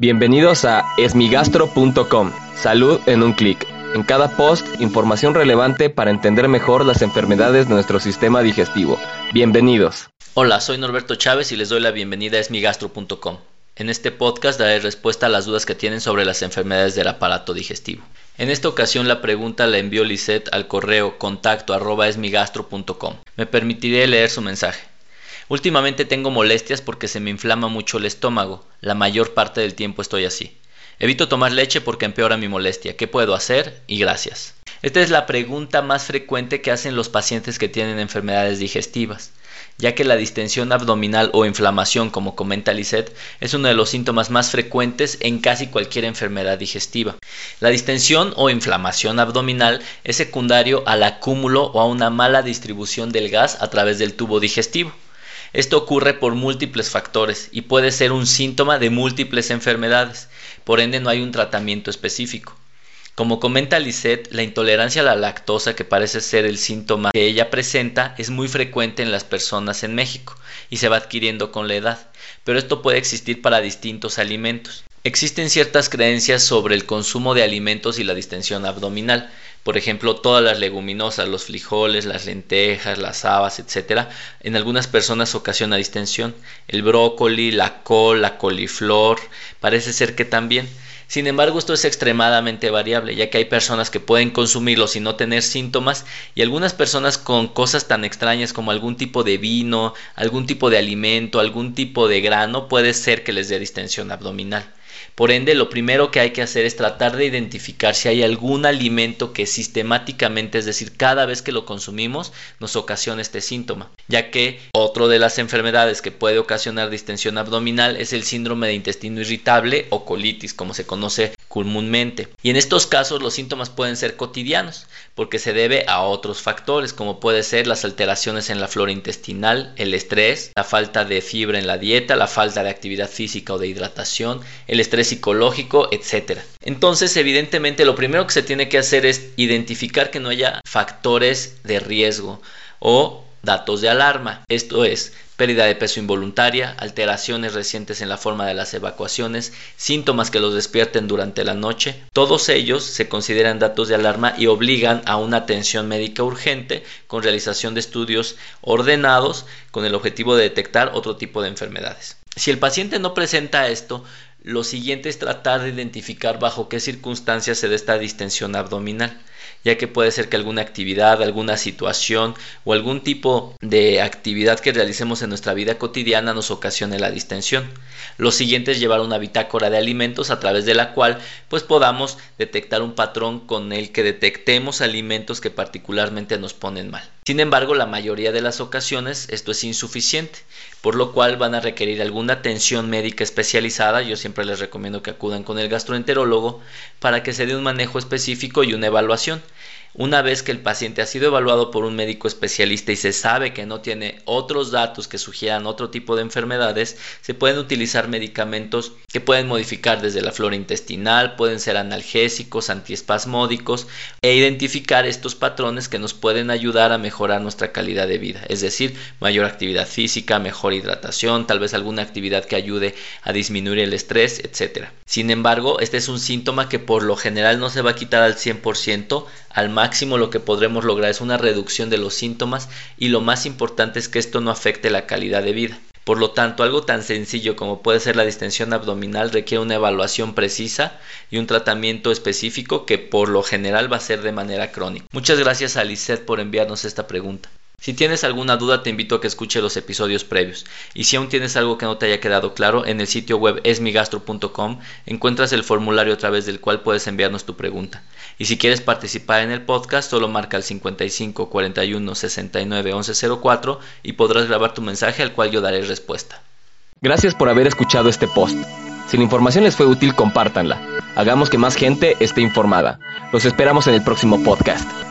Bienvenidos a esmigastro.com. Salud en un clic. En cada post, información relevante para entender mejor las enfermedades de nuestro sistema digestivo. Bienvenidos. Hola, soy Norberto Chávez y les doy la bienvenida a esmigastro.com. En este podcast daré respuesta a las dudas que tienen sobre las enfermedades del aparato digestivo. En esta ocasión la pregunta la envió Lisette al correo contacto arroba esmigastro.com. Me permitiré leer su mensaje. Últimamente tengo molestias porque se me inflama mucho el estómago. La mayor parte del tiempo estoy así. Evito tomar leche porque empeora mi molestia. ¿Qué puedo hacer? Y gracias. Esta es la pregunta más frecuente que hacen los pacientes que tienen enfermedades digestivas, ya que la distensión abdominal o inflamación, como comenta Lisette, es uno de los síntomas más frecuentes en casi cualquier enfermedad digestiva. La distensión o inflamación abdominal es secundario al acúmulo o a una mala distribución del gas a través del tubo digestivo. Esto ocurre por múltiples factores y puede ser un síntoma de múltiples enfermedades, por ende no hay un tratamiento específico. Como comenta Lisette, la intolerancia a la lactosa, que parece ser el síntoma que ella presenta, es muy frecuente en las personas en México y se va adquiriendo con la edad, pero esto puede existir para distintos alimentos. Existen ciertas creencias sobre el consumo de alimentos y la distensión abdominal. Por ejemplo, todas las leguminosas, los frijoles, las lentejas, las habas, etc. En algunas personas ocasiona distensión. El brócoli, la col, la coliflor, parece ser que también. Sin embargo, esto es extremadamente variable, ya que hay personas que pueden consumirlo sin no tener síntomas y algunas personas con cosas tan extrañas como algún tipo de vino, algún tipo de alimento, algún tipo de grano, puede ser que les dé distensión abdominal. Por ende, lo primero que hay que hacer es tratar de identificar si hay algún alimento que sistemáticamente, es decir, cada vez que lo consumimos, nos ocasiona este síntoma, ya que otro de las enfermedades que puede ocasionar distensión abdominal es el síndrome de intestino irritable o colitis, como se conoce comúnmente. Y en estos casos los síntomas pueden ser cotidianos, porque se debe a otros factores, como puede ser las alteraciones en la flora intestinal, el estrés, la falta de fibra en la dieta, la falta de actividad física o de hidratación, el estrés psicológico, etc. Entonces, evidentemente, lo primero que se tiene que hacer es identificar que no haya factores de riesgo o datos de alarma. Esto es, pérdida de peso involuntaria, alteraciones recientes en la forma de las evacuaciones, síntomas que los despierten durante la noche. Todos ellos se consideran datos de alarma y obligan a una atención médica urgente con realización de estudios ordenados con el objetivo de detectar otro tipo de enfermedades. Si el paciente no presenta esto, lo siguiente es tratar de identificar bajo qué circunstancias se da esta distensión abdominal ya que puede ser que alguna actividad, alguna situación o algún tipo de actividad que realicemos en nuestra vida cotidiana nos ocasione la distensión. Lo siguiente es llevar una bitácora de alimentos a través de la cual pues podamos detectar un patrón con el que detectemos alimentos que particularmente nos ponen mal. Sin embargo, la mayoría de las ocasiones esto es insuficiente, por lo cual van a requerir alguna atención médica especializada. Yo siempre les recomiendo que acudan con el gastroenterólogo para que se dé un manejo específico y una evaluación. Una vez que el paciente ha sido evaluado por un médico especialista y se sabe que no tiene otros datos que sugieran otro tipo de enfermedades, se pueden utilizar medicamentos que pueden modificar desde la flora intestinal, pueden ser analgésicos, antiespasmódicos e identificar estos patrones que nos pueden ayudar a mejorar nuestra calidad de vida, es decir, mayor actividad física, mejor hidratación, tal vez alguna actividad que ayude a disminuir el estrés, etc. Sin embargo, este es un síntoma que por lo general no se va a quitar al 100%, al máximo lo que podremos lograr es una reducción de los síntomas y lo más importante es que esto no afecte la calidad de vida. Por lo tanto, algo tan sencillo como puede ser la distensión abdominal requiere una evaluación precisa y un tratamiento específico que por lo general va a ser de manera crónica. Muchas gracias a Lisette por enviarnos esta pregunta. Si tienes alguna duda te invito a que escuche los episodios previos y si aún tienes algo que no te haya quedado claro en el sitio web esmigastro.com encuentras el formulario a través del cual puedes enviarnos tu pregunta y si quieres participar en el podcast solo marca el 55 41 69 11 04 y podrás grabar tu mensaje al cual yo daré respuesta. Gracias por haber escuchado este post. Si la información les fue útil compártanla. Hagamos que más gente esté informada. Los esperamos en el próximo podcast.